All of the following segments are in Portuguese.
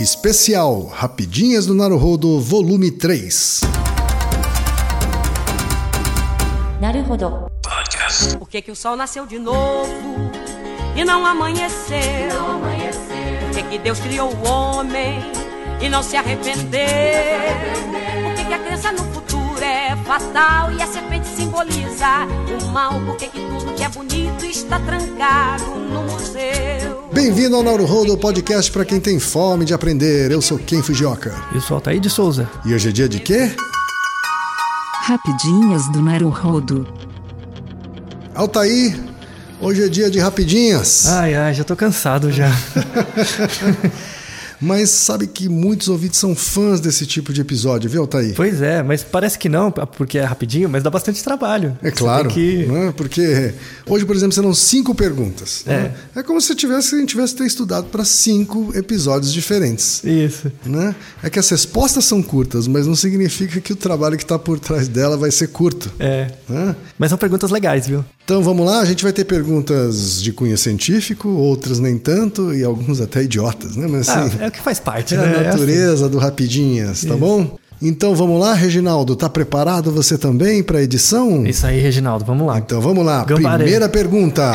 Especial Rapidinhas do Naruhodo, volume 3. Naruhodo. Podcast. Por que, que o sol nasceu de novo e não amanheceu? Não amanheceu. Por que, que Deus criou o homem e não se arrependeu? Não se arrependeu fatal e a serpente simboliza o mal? Por que, tudo que é bonito está trancado no museu? Bem-vindo ao Naruhodo, podcast para quem tem fome de aprender. Eu sou Ken Fujioka. Eu sou Altair de Souza. E hoje é dia de quê? Rapidinhas do Naruhodo Altair, hoje é dia de rapidinhas. Ai, ai, já tô cansado já. Mas sabe que muitos ouvintes são fãs desse tipo de episódio, viu, Altair? pois é, mas parece que não, porque é rapidinho, mas dá bastante trabalho. É claro, que... né? porque hoje, por exemplo, serão cinco perguntas. né? É como se tivesse, a gente tivesse ter estudado para cinco episódios diferentes. Isso. Né? É que as respostas são curtas, mas não significa que o trabalho que está por trás dela vai ser curto. É. né? Mas são perguntas legais, viu? Então vamos lá, a gente vai ter perguntas de cunho científico, outras nem tanto, e alguns até idiotas, né? Mas Ah, assim, é o que faz parte, é né? a É assim. natureza do Rapidinhas, tá bom? Então vamos lá, Reginaldo, tá preparado você também para a edição? Isso aí, Reginaldo, vamos lá. Então vamos lá, Gambaré. primeira pergunta.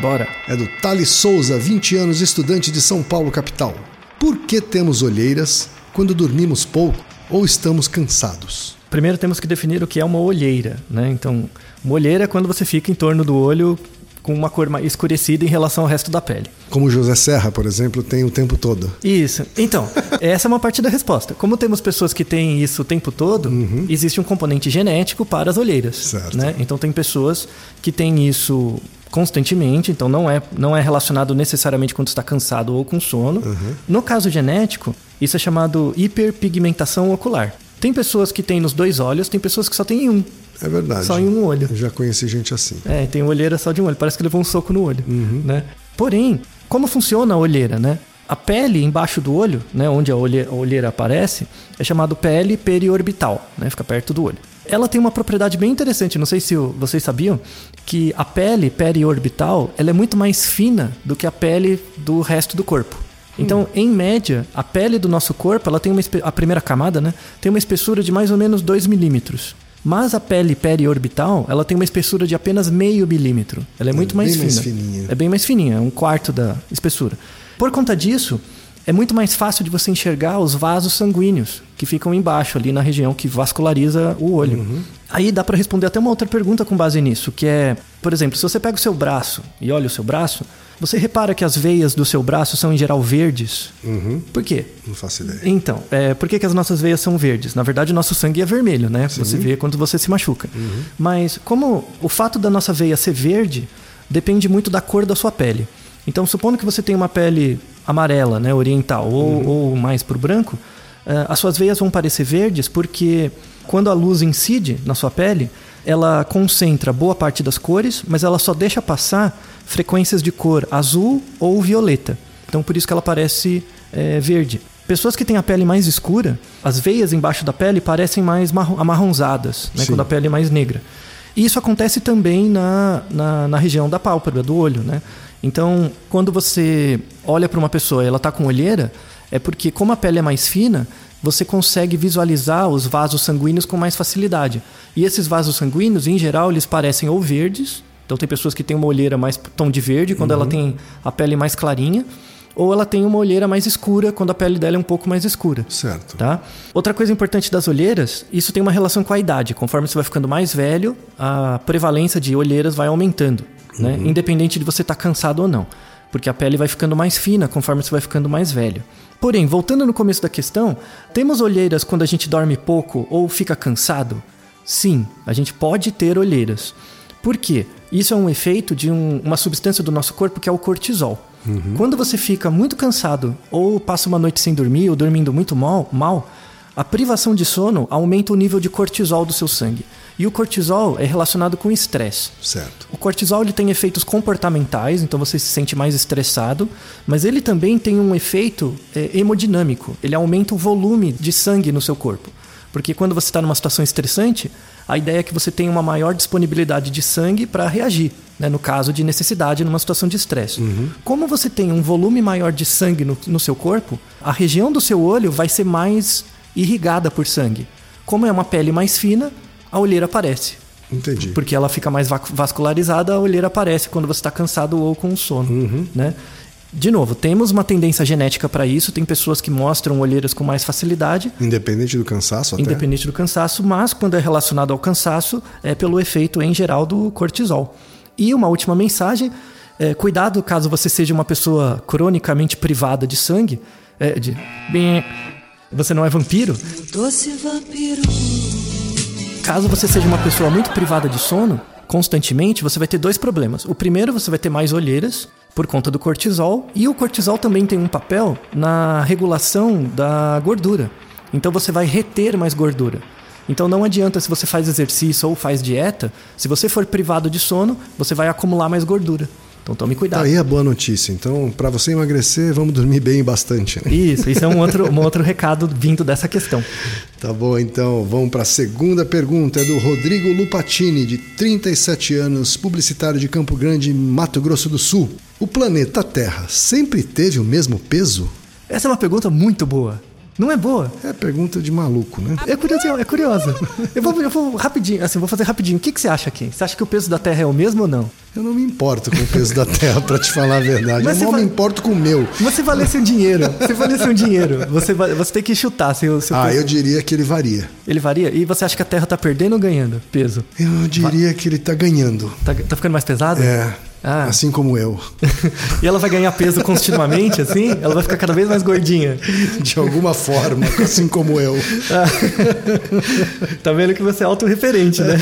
Bora. É do Thales Souza, 20 anos, estudante de São Paulo, capital. Por que temos olheiras quando dormimos pouco ou estamos cansados? Primeiro temos que definir o que é uma olheira, né? Então, uma olheira é quando você fica em torno do olho com uma cor mais escurecida em relação ao resto da pele. Como José Serra, por exemplo, tem o tempo todo. Isso. Então, essa é uma parte da resposta. Como temos pessoas que têm isso o tempo todo, existe um componente genético para as olheiras. Certo. Né? Então, tem pessoas que têm isso constantemente, então não é, não é relacionado necessariamente quando está cansado ou com sono. No caso genético, isso é chamado hiperpigmentação ocular. Tem pessoas que têm nos dois olhos, tem pessoas que só têm em um. É verdade. Só em um olho. Eu já conheci gente assim. É, tem olheira só de um olho, parece que levou um soco no olho, né? Porém, como funciona a olheira, né? A pele embaixo do olho, né, onde a olhe- a olheira aparece, é chamado pele periorbital, né? Fica perto do olho. Ela tem uma propriedade bem interessante, não sei se vocês sabiam, que a pele periorbital, ela é muito mais fina do que a pele do resto do corpo. Então, em média, a pele do nosso corpo, ela tem uma a primeira camada, né, tem uma espessura de mais ou menos 2 milímetros. Mas a pele periorbital, ela tem uma espessura de apenas meio milímetro. Ela é muito mais bem fina. mais fininha. É bem mais fininha, é um quarto da espessura. Por conta disso, é muito mais fácil de você enxergar os vasos sanguíneos que ficam embaixo, ali na região que vasculariza o olho. Uhum. Aí dá para responder até uma outra pergunta com base nisso, que é, por exemplo, se você pega o seu braço e olha o seu braço, você repara que as veias do seu braço são em geral verdes. Por quê? Não faço ideia. Então, é, por que, que as nossas veias são verdes? Na verdade, o nosso sangue é vermelho, né? Você vê quando você se machuca. Mas como o fato da nossa veia ser verde depende muito da cor da sua pele. Então, supondo que você tem uma pele amarela, né, oriental, ou, ou mais para o branco, eh, as suas veias vão parecer verdes porque quando a luz incide na sua pele, ela concentra boa parte das cores, mas ela só deixa passar frequências de cor azul ou violeta. Então, por isso que ela parece eh, verde. Pessoas que têm a pele mais escura, as veias embaixo da pele parecem mais marro- amarronzadas, né, quando a pele é mais negra. E isso acontece também na, na, na região da pálpebra, do olho, né? Então, quando você olha para uma pessoa e ela está com olheira, é porque como a pele é mais fina, você consegue visualizar os vasos sanguíneos com mais facilidade. E esses vasos sanguíneos, em geral, eles parecem ou verdes, então tem pessoas que têm uma olheira mais tom de verde, quando ela tem a pele mais clarinha, ou ela tem uma olheira mais escura, quando a pele dela é um pouco mais escura. Certo. Tá? Outra coisa importante das olheiras, isso tem uma relação com a idade. Conforme você vai ficando mais velho, a prevalência de olheiras vai aumentando, né? independente de você estar cansado ou não. Porque a pele vai ficando mais fina conforme você vai ficando mais velho. Porém, voltando no começo da questão, temos olheiras quando a gente dorme pouco ou fica cansado? Sim, a gente pode ter olheiras. Por quê? Isso é um efeito de um- uma substância do nosso corpo que é o cortisol. Quando você fica muito cansado ou passa uma noite sem dormir ou dormindo muito mal, mal, a privação de sono aumenta o nível de cortisol do seu sangue. E o cortisol é relacionado com estresse. Certo. O cortisol ele tem efeitos comportamentais, então você se sente mais estressado, mas ele também tem um efeito é, hemodinâmico. Ele aumenta o volume de sangue no seu corpo. Porque quando você está numa situação estressante, a ideia é que você tenha uma maior disponibilidade de sangue para reagir, né, no caso de necessidade, numa situação de estresse. Como você tem um volume maior de sangue no, no seu corpo, a região do seu olho vai ser mais irrigada por sangue. Como é uma pele mais fina, a olheira aparece. Entendi. Porque ela fica mais vascularizada, a olheira aparece quando você está cansado ou com sono. Né? De novo, temos uma tendência genética para isso. Tem pessoas que mostram olheiras com mais facilidade, Independente do cansaço até? independente do cansaço, mas quando é relacionado ao cansaço, é pelo efeito em geral do cortisol. E uma última mensagem: é, cuidado caso você seja uma pessoa cronicamente privada de sangue. é, de, Bem, você não é vampiro? Doce vampiro. Caso você seja uma pessoa muito privada de sono, constantemente, você vai ter dois problemas. O primeiro, você vai ter mais olheiras por conta do cortisol, e o cortisol também tem um papel na regulação da gordura. Então você vai reter mais gordura. Então não adianta se você faz exercício ou faz dieta, se você for privado de sono, você vai acumular mais gordura. Então tome Tá cuidado. aí a boa notícia. Então, para você emagrecer, vamos dormir bem bastante. né? Isso, isso é um outro, um outro recado vindo dessa questão. Tá bom, então vamos para a segunda pergunta. É do Rodrigo Lupatini, de 37 anos, publicitário de Campo Grande, Mato Grosso do Sul. O planeta Terra sempre teve o mesmo peso? Essa é uma pergunta muito boa. Não é boa? É pergunta de maluco, né? É curioso, é curiosa. Eu vou, eu vou rapidinho, assim, vou fazer rapidinho. O que, que você acha aqui? Você acha que o peso da Terra é o mesmo ou não? Eu não me importo com o peso da Terra, para te falar a verdade. Mas eu vai- me importo com o meu. Você valesse um dinheiro. Você valesse um dinheiro. Você, vai, você tem que chutar seu, seu Ah, peso. eu diria que ele varia. Ele varia? E você acha que a Terra tá perdendo ou ganhando peso? Eu diria que ele tá ganhando. Tá, tá ficando mais pesada? É. Ah. Assim como eu. E ela vai ganhar peso continuamente, assim? Ela vai ficar cada vez mais gordinha. De alguma forma, assim como eu. Tá vendo que você é autorreferente, né?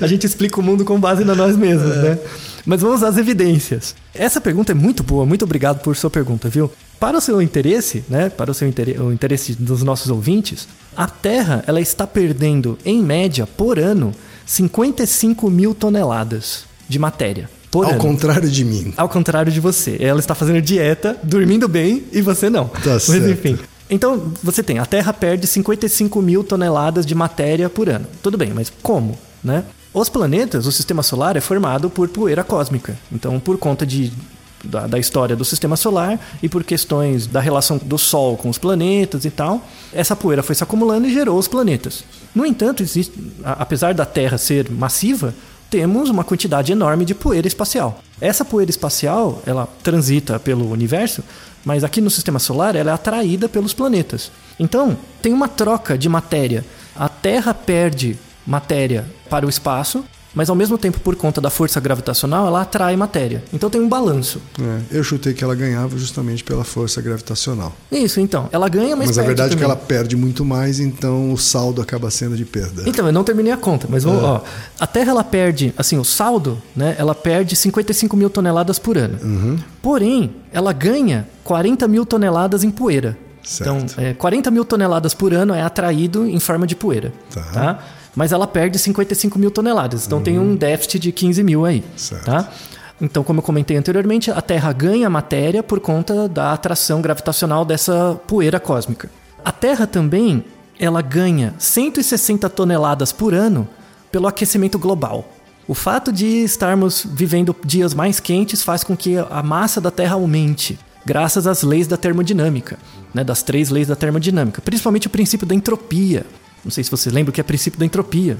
A gente explica o mundo com base na nós mesmos, né? Mas vamos às evidências. Essa pergunta é muito boa, muito obrigado por sua pergunta, viu? Para o seu interesse, né? Para o seu interesse, o interesse dos nossos ouvintes, a Terra ela está perdendo, em média, por ano, 55 mil toneladas de matéria. Por Ao ano. contrário de mim. Ao contrário de você. Ela está fazendo dieta, dormindo bem e você não. Mas certo. enfim. Então, você tem, a Terra perde 55 mil toneladas de matéria por ano. Tudo bem, mas como? Né? Os planetas, o sistema solar é formado por poeira cósmica. Então, por conta de, da, da história do sistema solar e por questões da relação do Sol com os planetas e tal, essa poeira foi se acumulando e gerou os planetas. No entanto, existe, a- apesar da Terra ser massiva, temos uma quantidade enorme de poeira espacial. Essa poeira espacial, ela transita pelo universo, mas aqui no sistema solar ela é atraída pelos planetas. Então, tem uma troca de matéria. A Terra perde matéria para o espaço, mas ao mesmo tempo, por conta da força gravitacional, ela atrai matéria. Então tem um balanço. É, eu chutei que ela ganhava justamente pela força gravitacional. Isso, então. Ela ganha, mas, Mas a verdade é que também. ela perde muito mais, então o saldo acaba sendo de perda. Então, eu não terminei a conta, mas vamos, ó. A Terra ela perde, assim, o saldo, né? Ela perde 55 mil toneladas por ano. Porém, ela ganha 40 mil toneladas em poeira. Certo. Então, é, 40 mil toneladas por ano é atraído em forma de poeira. Tá. Tá? Mas ela perde 55 mil toneladas. Então tem um déficit de 15 mil aí. Certo. Tá? Então, como eu comentei anteriormente, a Terra ganha matéria por conta da atração gravitacional dessa poeira cósmica. A Terra também ela ganha 160 toneladas por ano pelo aquecimento global. O fato de estarmos vivendo dias mais quentes faz com que a massa da Terra aumente, graças às leis da termodinâmica, né, das três leis da termodinâmica, principalmente o princípio da entropia. Não sei se você lembra o que é princípio da entropia.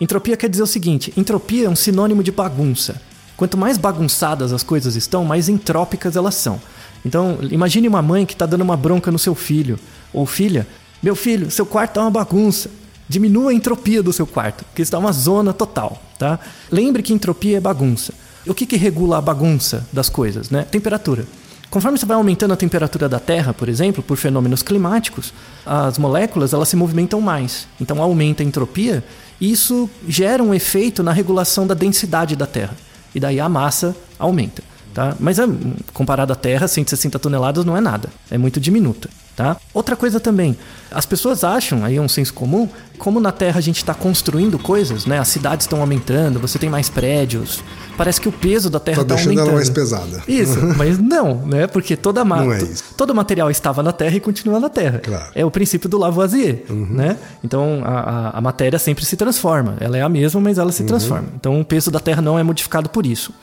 Entropia quer dizer o seguinte: entropia é um sinônimo de bagunça. Quanto mais bagunçadas as coisas estão, mais entrópicas elas são. Então, imagine uma mãe que está dando uma bronca no seu filho ou filha. Meu filho, seu quarto é uma bagunça. Diminua a entropia do seu quarto, porque está uma zona total, tá? Lembre que entropia é bagunça. O que, que regula a bagunça das coisas, né? Temperatura. Conforme você vai aumentando a temperatura da Terra, por exemplo, por fenômenos climáticos, as moléculas elas se movimentam mais. Então aumenta a entropia e isso gera um efeito na regulação da densidade da Terra. E daí a massa aumenta. Tá? Mas é, comparado à Terra, 160 toneladas não é nada. É muito diminuta. Tá? Outra coisa também, as pessoas acham, aí é um senso comum, como na Terra a gente está construindo coisas, né? As cidades estão aumentando, você tem mais prédios, parece que o peso da Terra Tá está deixando aumentando. ela mais pesada. Isso, mas não, né? Porque toda ma Não é isso. todo o material estava na Terra e continua na Terra. Claro. Uhum. É o princípio do Lavoisier, né? Então a, a, a matéria sempre se transforma. Ela é a mesma, mas ela se Uhum. transforma. Então o peso da Terra não é modificado por isso.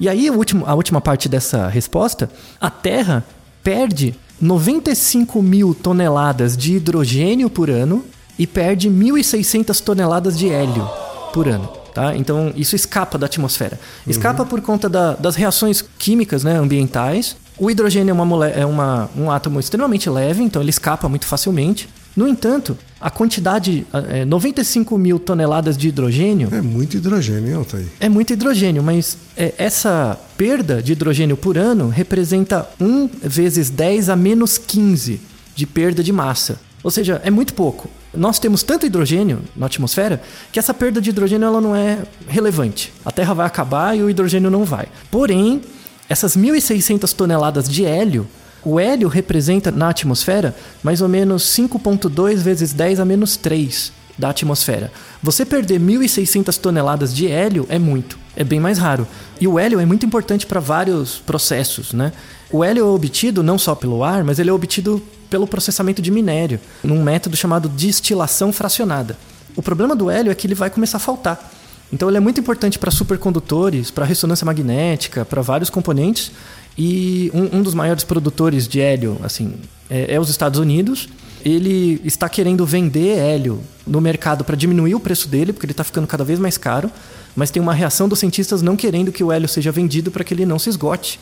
E aí o último, a última parte dessa resposta, a Terra perde 95 mil toneladas de hidrogênio por ano e perde 1.600 toneladas de hélio por ano. Tá? Então isso escapa da atmosfera. Escapa por conta da- das reações químicas né, ambientais. O hidrogênio é, uma, mole- é uma- um átomo extremamente leve, então ele escapa muito facilmente. No entanto, a quantidade, é, 95 mil toneladas de hidrogênio É muito hidrogênio, hein, Altair? é muito hidrogênio, mas é, essa perda de hidrogênio por ano representa 1 vezes 10 a menos 15 de perda de massa. Ou seja, é muito pouco. Nós temos tanto hidrogênio na atmosfera que essa perda de hidrogênio ela não é relevante. A Terra vai acabar e o hidrogênio não vai. Porém, essas 1.600 toneladas de hélio, o hélio representa na atmosfera mais ou menos 5,2 vezes 10 a menos 3 da atmosfera. Você perder 1.600 toneladas de hélio é muito, é bem mais raro. E o hélio é muito importante para vários processos, né? O hélio é obtido não só pelo ar, mas ele é obtido pelo processamento de minério, num método chamado destilação fracionada. O problema do hélio é que ele vai começar a faltar. Então ele é muito importante para supercondutores, para ressonância magnética, para vários componentes. E um, um dos maiores produtores de hélio, assim, é, é os Estados Unidos. Ele está querendo vender hélio no mercado para diminuir o preço dele, porque ele está ficando cada vez mais caro. Mas tem uma reação dos cientistas não querendo que o hélio seja vendido para que ele não se esgote.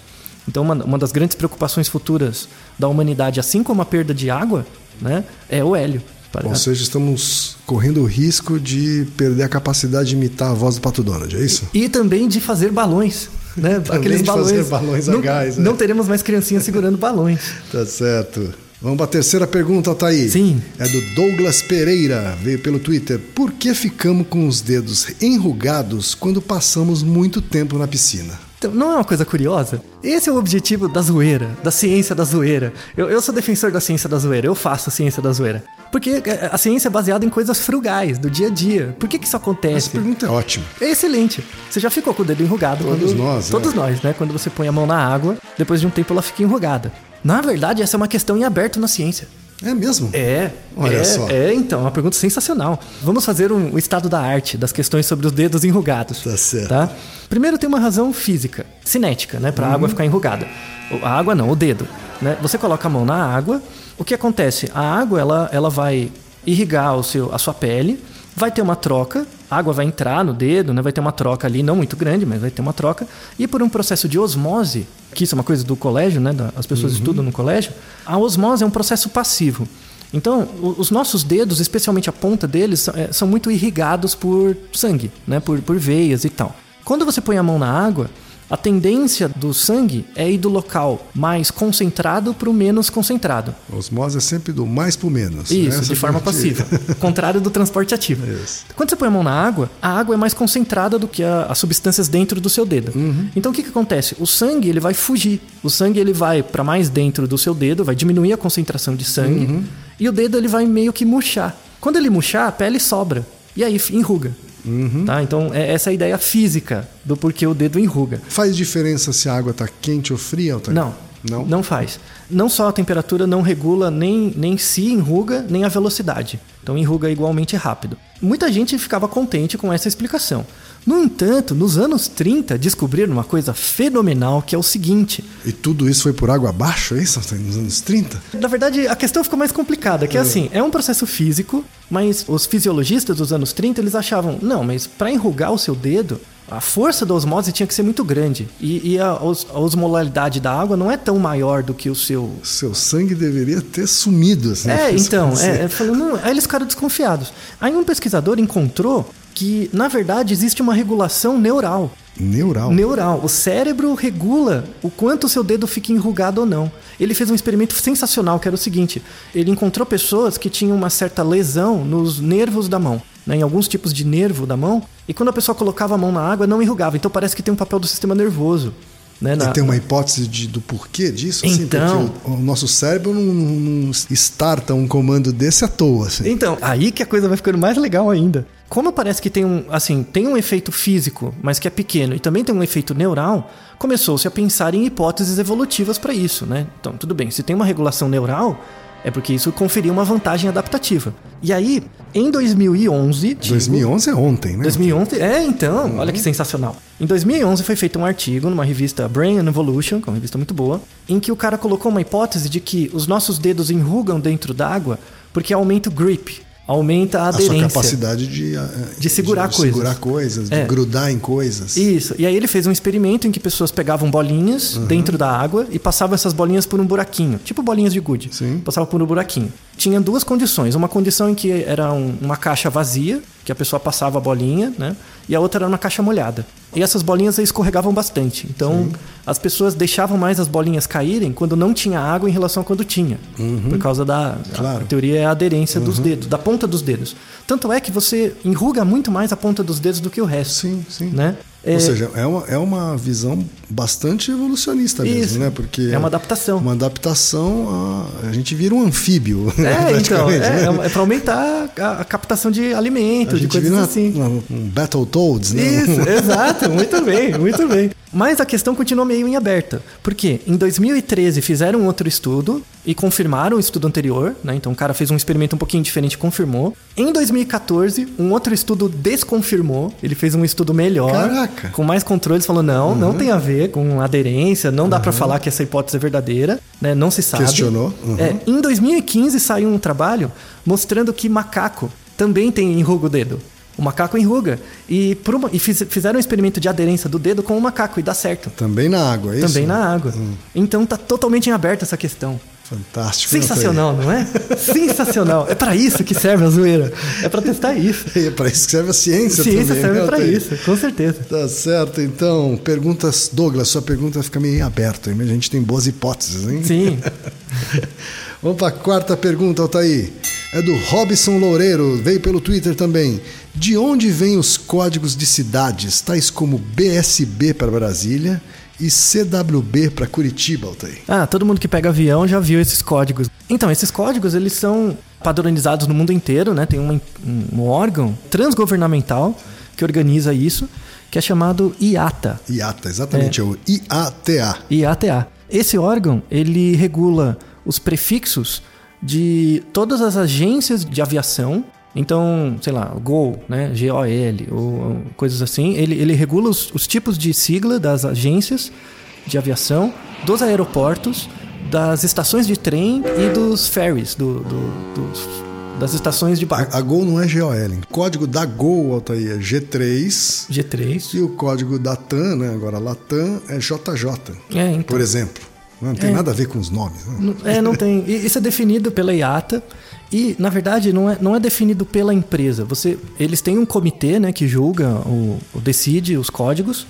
Então, uma, uma das grandes preocupações futuras da humanidade, assim como a perda de água, né, é o hélio. Ou seja, estamos correndo o risco de perder a capacidade de imitar a voz do Pato Donald, é isso? E também de fazer balões. Né? De fazer balões a não, gás, né? Não teremos mais criancinhas segurando balões. Tá certo. Vamos para a terceira pergunta, Altair. Sim. É do Douglas Pereira, veio pelo Twitter. Por que ficamos com os dedos enrugados quando passamos muito tempo na piscina? Então, não é uma coisa curiosa? Esse é o objetivo da zoeira, da ciência da zoeira. Eu, eu sou defensor da ciência da zoeira, eu faço a ciência da zoeira. Porque é, a ciência é baseada em coisas frugais, do dia a dia. Por que, que isso Essa acontece? pergunta é ótima. É excelente. Você já ficou com o dedo enrugado? Todos quando... nós, Todos é. nós, né? Quando você põe a mão na água, depois de um tempo ela fica enrugada. Na verdade, essa é uma questão em aberto na ciência. É mesmo? É, Olha é, só. é, então, uma pergunta sensacional. Vamos fazer um, o estado da arte das questões sobre os dedos enrugados. Tá certo. Tá? Primeiro tem uma razão física, cinética, né, para a Uhum. água ficar enrugada. O- A água não, o dedo, né? Você coloca a mão na água, o que acontece? A água ela, ela vai irrigar o seu, a sua pele, vai ter uma troca, a água vai entrar no dedo, né? Vai ter uma troca ali, não muito grande, mas vai ter uma troca. E por um processo de osmose, que isso é uma coisa do colégio, né? As pessoas Uhum. estudam no colégio. A osmose é um processo passivo. Então, os nossos dedos, especialmente a ponta deles, são, é, são muito irrigados por sangue, né? Por, por veias e tal. Quando você põe a mão na água, a tendência do sangue é ir do local mais concentrado para o menos concentrado. A osmose é sempre do mais pro menos. Isso, Essa de forma passiva. Contrário do transporte ativo. Isso. Quando você põe a mão na água, a água é mais concentrada do que a- as substâncias dentro do seu dedo. Uhum. Então o que, que acontece? O sangue ele vai fugir. O sangue ele vai para mais dentro do seu dedo, vai diminuir a concentração de sangue. Uhum. E o dedo ele vai meio que murchar. Quando ele murchar, a pele sobra. E aí enruga. Uhum. Tá? Então é essa a ideia física do porquê o dedo enruga. Faz diferença se a água tá quente ou fria, Altair? Não, Não? não faz. Não só a temperatura não regula nem, nem se enruga, nem a velocidade. Então enruga igualmente rápido. Muita gente ficava contente com essa explicação. No entanto, nos anos 30 descobriram uma coisa fenomenal que é o seguinte. E tudo isso foi por água abaixo, é isso? Nos anos 30? Na verdade, a questão ficou mais complicada, que é assim, é um processo físico, mas os fisiologistas dos anos 30, eles achavam, não, mas para enrugar o seu dedo, a força da osmose tinha que ser muito grande. E, e a, os- a osmolaridade da água não é tão maior do que o seu Seu sangue deveria ter sumido, assim. É, então, é, é, falou, não, aí eles ficaram desconfiados. Aí um pesquisador encontrou que, na verdade, existe uma regulação neural. Neural. Neural. O cérebro regula o quanto o seu dedo fica enrugado ou não. Ele fez um experimento sensacional, que era o seguinte: ele encontrou pessoas que tinham uma certa lesão nos nervos da mão, né, em alguns tipos de nervo da mão, e quando a pessoa colocava a mão na água, não enrugava. Então parece que tem um papel do sistema nervoso. Né, E tem uma hipótese de- do porquê disso? assim? Então- Porque o, o nosso cérebro não, não, não starta um comando desse à toa. Assim. Então, aí que a coisa vai ficando mais legal ainda. Como parece que tem um, assim, tem um efeito físico, mas que é pequeno, e também tem um efeito neural, começou-se a pensar em hipóteses evolutivas para isso, né? Então, tudo bem, se tem uma regulação neural, é porque isso conferia uma vantagem adaptativa. E aí, em 2011, digo- 2011 é ontem, né? 2011, é então, olha que sensacional. Em 2011 foi feito um artigo numa revista Brain and Evolution, que é uma revista muito boa, em que o cara colocou uma hipótese de que os nossos dedos enrugam dentro d'água porque aumenta o grip, aumenta a A sua aderência. capacidade de, eh, De segurar de coisas. segurar coisas, de É. grudar em coisas. Isso. E aí ele fez um experimento em que pessoas pegavam bolinhas Uhum. dentro da água e passavam essas bolinhas por um buraquinho, tipo bolinhas de gude. Sim. Passava por um buraquinho. Tinha duas condições. Uma condição em que era um- uma caixa vazia, que a pessoa passava a bolinha, né? E a outra era uma caixa molhada. E essas bolinhas escorregavam bastante. Então, as pessoas deixavam mais as bolinhas caírem quando não tinha água em relação a quando tinha. Por causa da a- Claro. a teoria é a aderência dos dedos, da ponta dos dedos. Tanto é que você enruga muito mais a ponta dos dedos do que o resto. Sim, sim. Né? Ou É- seja, é uma, é uma visão bastante evolucionista mesmo, Isso. né? Porque É uma adaptação. Uma adaptação a. A gente vira um anfíbio. É, então, é, né? é, para aumentar a, a captação de A alimentos, de gente coisas vira assim. uma- um Battletoads, né? Isso, exato, muito bem, muito bem. Mas a questão continua meio em aberta. Por quê? Em 2013 fizeram outro estudo e confirmaram o estudo anterior, né? Então o cara fez um experimento um pouquinho diferente e confirmou. Em 2014, um outro estudo desconfirmou. Ele fez um estudo melhor, Caraca. com mais controles, falou: não, não tem a ver com aderência, não dá pra falar que essa hipótese é verdadeira, né? Não se sabe. Questionou. Uhum. É, em 2015 saiu um trabalho mostrando que macaco também tem enruga o dedo. O macaco enruga. E, uma- e fiz- fizeram um experimento de aderência do dedo com o macaco e dá certo. Também na água, é isso? Também na água. Então tá totalmente em aberto essa questão. Fantástico. né, Sensacional, não é? Sensacional. É pra isso que serve a zoeira. É pra testar isso. É para isso que serve a ciência, Ciência também. serve né, Thaí? isso, com certeza. Tá certo, então. Perguntas, Douglas, sua pergunta fica meio aberta, a gente tem boas hipóteses, hein? Sim. Vamos para a quarta pergunta, Altair. É do Robson Loureiro, veio pelo Twitter também. De onde vêm os códigos de cidades, tais como BSB para Brasília e CWB para Curitiba, Altair? Ah, todo mundo que pega avião já viu esses códigos. Então, esses códigos, eles são padronizados no mundo inteiro, né? Tem uma- um, um órgão transgovernamental que organiza isso, que é chamado IATA. IATA, exatamente, é, o IATA. IATA. Esse órgão, ele regula os prefixos de todas as agências de aviação. Então, sei lá, GOL, né? G-O-L, ou, coisas assim. Ele, ele regula os, os tipos de sigla das agências de aviação, dos aeroportos, das estações de trem e dos ferries, do, do- dos- das estações de barco. A, a Gol não é GOL. O código da Gol, Altair, é G3. G3. E o código da TAM, né? agora Latam, é JJ. É, então. Por exemplo. Não tem nada a ver com os nomes. Né? Não- É, não tem. Isso é definido pela IATA. E, na verdade, não é, não é definido pela empresa. Você, eles têm um comitê né, que julga, o, o decide os códigos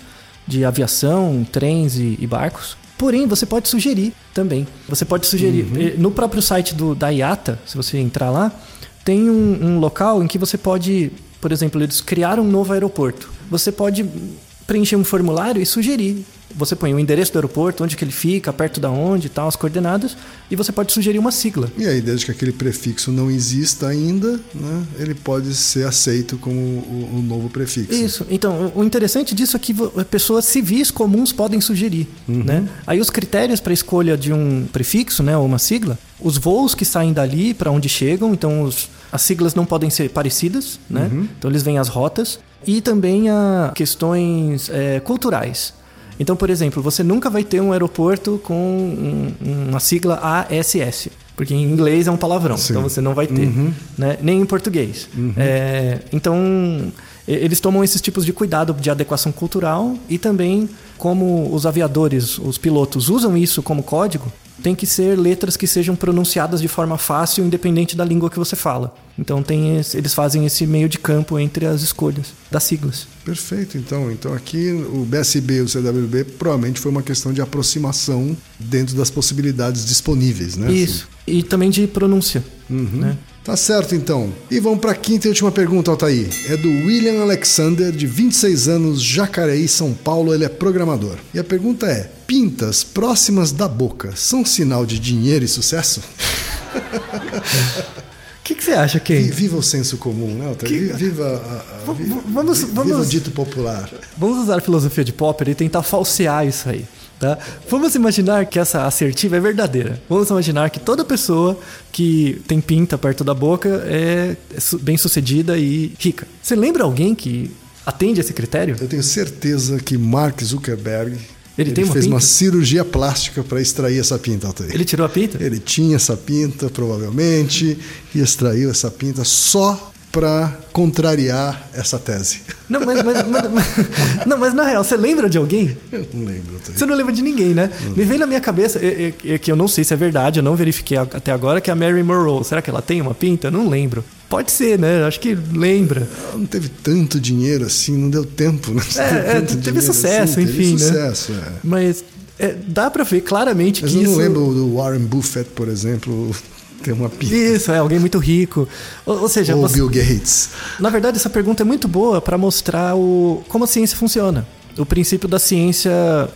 de aviação, trens e, e barcos. Porém, você pode sugerir também. Você pode sugerir. Eh, No próprio site do, da IATA, se você entrar lá, tem um, um local em que você pode, por exemplo, eles criaram um novo aeroporto. Você pode preencher um formulário e sugerir. Você põe o endereço do aeroporto, onde que ele fica, perto da onde e tal, as coordenadas, e você pode sugerir uma sigla. E aí, desde que aquele prefixo não exista ainda, né, ele pode ser aceito como o, o novo prefixo. Isso. Então, o interessante disso é que pessoas civis comuns podem sugerir, né? Aí os critérios para escolha de um prefixo, né, ou uma sigla, os voos que saem dali para onde chegam, então os- as siglas não podem ser parecidas, né? Então eles vêm as rotas e também a questões é, culturais. Então, por exemplo, você nunca vai ter um aeroporto com um- uma sigla ASS. Porque em inglês é um palavrão, Sim. então você não vai ter. né? Nem em português. É, então, eles tomam esses tipos de cuidado de adequação cultural e também como os aviadores, os pilotos usam isso como código, tem que ser letras que sejam pronunciadas de forma fácil, independente da língua que você fala. Então tem esse- eles fazem esse meio de campo entre as escolhas das siglas. Perfeito, então. Então aqui o BSB e o CWB provavelmente foi uma questão de aproximação dentro das possibilidades disponíveis, né? Isso. E também de pronúncia. Uhum. Né? Tá certo então. E vamos para a quinta e última pergunta, Altair. É do William Alexander, de 26 anos, Jacareí, São Paulo. Ele é programador. E a pergunta é: pintas próximas da boca são sinal de dinheiro e sucesso? O que, que você acha, Ken? Viva o senso comum, né, Altair? Viva, a, a, vi- vamos- viva vamos- o dito popular. Vamos usar a filosofia de Popper e tentar falsear isso aí. Tá? Vamos imaginar que essa assertiva é verdadeira. Vamos imaginar que toda pessoa que tem pinta perto da boca é bem sucedida e rica. Você lembra alguém que atende esse critério? Eu tenho certeza que Mark Zuckerberg Ele tem uma fez uma pinta? cirurgia plástica para extrair essa pinta, Altair. Ele tirou a pinta? Ele tinha essa pinta, provavelmente, e extraiu essa pinta só para contrariar essa tese. Não, mas, mas- mas- não, mas na real, você lembra de alguém? Eu não lembro. Altair. Você não lembra de ninguém, né? Me vem na minha cabeça, é, é- é que eu não sei se é verdade, eu não verifiquei até agora, que é a Mary Monroe. Será que ela tem uma pinta? Eu não lembro. Pode ser, né? Acho que lembra. Ela não teve tanto dinheiro assim, não deu tempo. Né? É, é, Tanto teve sucesso, assim, enfim, teve né? sucesso, é. Mas é, dá pra ver claramente Mas que eu não isso... lembro do Warren Buffett, por exemplo, ter uma. Isso, é alguém muito rico. Ou, ou seja, Ou você- Bill Gates. na verdade essa pergunta é muito boa para mostrar o, como a ciência funciona. O princípio da ciência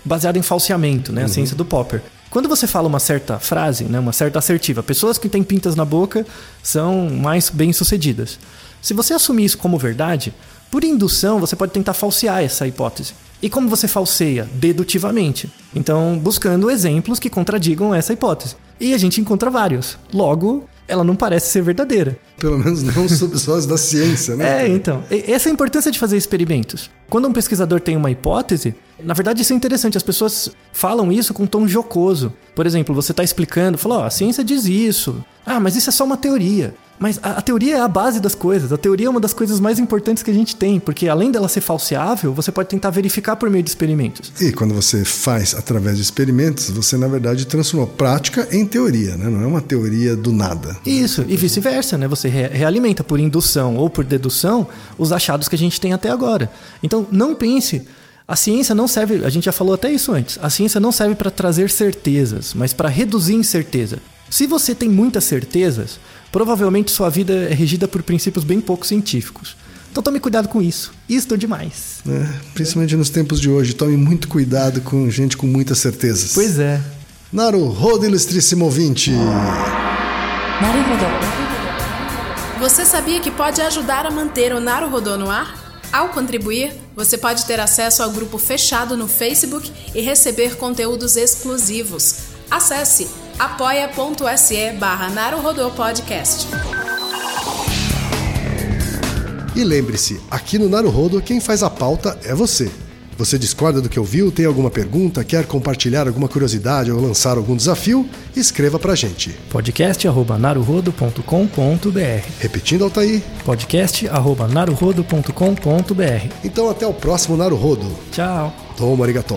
baseada em falseamento, né? A ciência do Popper. Quando você fala uma certa frase, né, uma certa assertiva, pessoas que têm pintas na boca são mais bem-sucedidas. Se você assumir isso como verdade, por indução você pode tentar falsear essa hipótese. E como você falseia? Dedutivamente. Então, buscando exemplos que contradigam essa hipótese. E a gente encontra vários. Logo, ela não parece ser verdadeira. Pelo menos não sob os olhos da ciência, né? É, então. Essa é a importância de fazer experimentos. Quando um pesquisador tem uma hipótese, na verdade isso é interessante, as pessoas falam isso com um tom jocoso. Por exemplo, você está explicando, falou, ó, a ciência diz isso. Ah, mas isso é só uma teoria. Mas a, a teoria é a base das coisas. A teoria é uma das coisas mais importantes que a gente tem, porque além dela ser falseável, você pode tentar verificar por meio de experimentos. E quando você faz através de experimentos, você na verdade transformou prática em teoria, né? Não é uma teoria do nada. Isso, e vice-versa, né? Você re- realimenta por indução ou por dedução os achados que a gente tem até agora. Então, não pense. A ciência não serve, a gente já falou até isso antes. A ciência não serve para trazer certezas, mas para reduzir incerteza. Se você tem muitas certezas, provavelmente sua vida é regida por princípios bem pouco científicos. Então tome cuidado com isso. Isto demais. É, principalmente nos tempos de hoje, tome muito cuidado com gente com muitas certezas. Pois é. Naru Rodo, ilustríssimo ouvinte. Naruhodo. Você sabia que pode ajudar a manter o Naruhodo no ar? Ao contribuir, você pode ter acesso ao grupo fechado no Facebook e receber conteúdos exclusivos. Acesse apoia.se barra Podcast. E lembre-se, aqui no Naruhodo quem faz a pauta é você. Você discorda do que ouviu, tem alguma pergunta, quer compartilhar alguma curiosidade ou lançar algum desafio? Escreva pra gente. podcast@naruhodo.com.br. Repetindo, Altair. podcast@naruhodo.com.br. Então até o próximo Naruhodo. Tchau. Toma arigato.